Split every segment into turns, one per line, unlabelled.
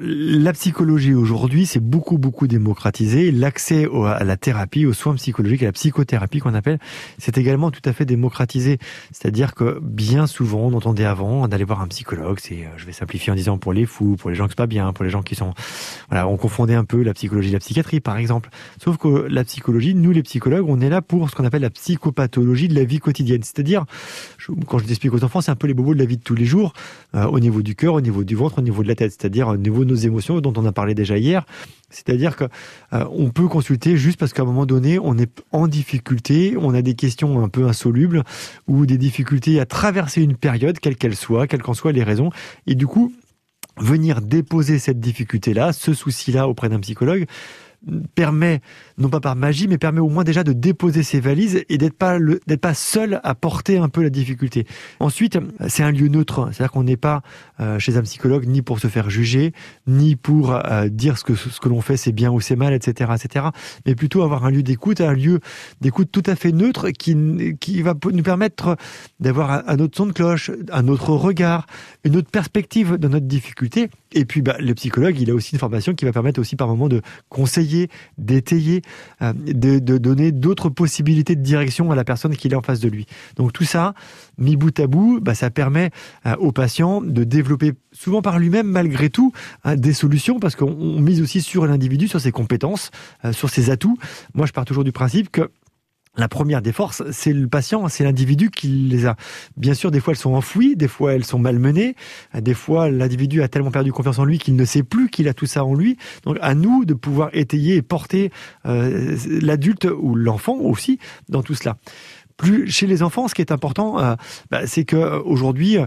la psychologie aujourd'hui, c'est beaucoup, beaucoup démocratisé. L'accès à la thérapie, aux soins psychologiques, à la psychothérapie qu'on appelle, c'est également tout à fait démocratisé. C'est-à-dire que bien souvent, on entendait avant d'aller voir un psychologue, c'est, euh, je vais simplifier en disant pour les fous, pour les gens qui sont pas bien, pour les gens qui sont, voilà, on confondait un peu la psychologie et la psychiatrie, par exemple. Sauf que la psychologie, nous les psychologues, on est là pour ce qu'on appelle la psychopathologie de la vie quotidienne. C'est-à-dire, quand je l'explique aux enfants, c'est un peu les bobos de la vie de tous les jours, euh, au niveau du cœur, au niveau du ventre, au niveau de la tête, c'est-à-dire au niveau de nos émotions dont on a parlé déjà hier. C'est-à-dire qu'on euh, peut consulter juste parce qu'à un moment donné, on est en difficulté, on a des questions un peu insolubles ou des difficultés à traverser une période, quelle qu'elle soit, quelles qu'en soient les raisons. Et du coup, venir déposer cette difficulté-là, ce souci-là auprès d'un psychologue, permet, non pas par magie, mais permet au moins déjà de déposer ses valises et d'être pas pas seul à porter un peu la difficulté. Ensuite, c'est un lieu neutre, c'est-à-dire qu'on n'est pas euh, chez un psychologue ni pour se faire juger, ni pour euh, dire ce que ce que l'on fait c'est bien ou c'est mal, etc., etc. Mais plutôt avoir un lieu d'écoute, un lieu d'écoute tout à fait neutre qui qui va nous permettre d'avoir un autre son de cloche, un autre regard, une autre perspective de notre difficulté. Et puis, bah, le psychologue, il a aussi une formation qui va permettre aussi par moment de conseiller d'étayer, euh, de, donner d'autres possibilités de direction à la personne qui est en face de lui. Donc tout ça, mis bout à bout, bah, ça permet euh, au patient de développer souvent par lui-même malgré tout hein, des solutions parce qu'on mise aussi sur l'individu, sur ses compétences, euh, sur ses atouts. Moi, je pars toujours du principe que la première des forces, c'est le patient, c'est l'individu qui les a. Bien sûr, des fois elles sont enfouies, des fois elles sont malmenées, des fois l'individu a tellement perdu confiance en lui qu'il ne sait plus qu'il a tout ça en lui. Donc à nous de pouvoir étayer et porter euh, l'adulte ou l'enfant aussi dans tout cela plus chez les enfants, ce qui est important, euh, bah, c'est que euh, aujourd'hui, euh,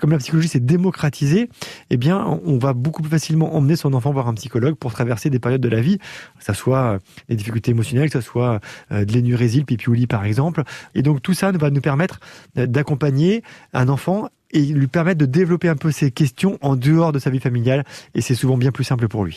comme la psychologie s'est démocratisée, eh bien, on va beaucoup plus facilement emmener son enfant voir un psychologue pour traverser des périodes de la vie, que ce soit des difficultés émotionnelles, que ce soit de l'énurésie, le pipioli par exemple. Et donc tout ça va nous permettre d'accompagner un enfant et lui permettre de développer un peu ses questions en dehors de sa vie familiale. Et c'est souvent bien plus simple pour lui.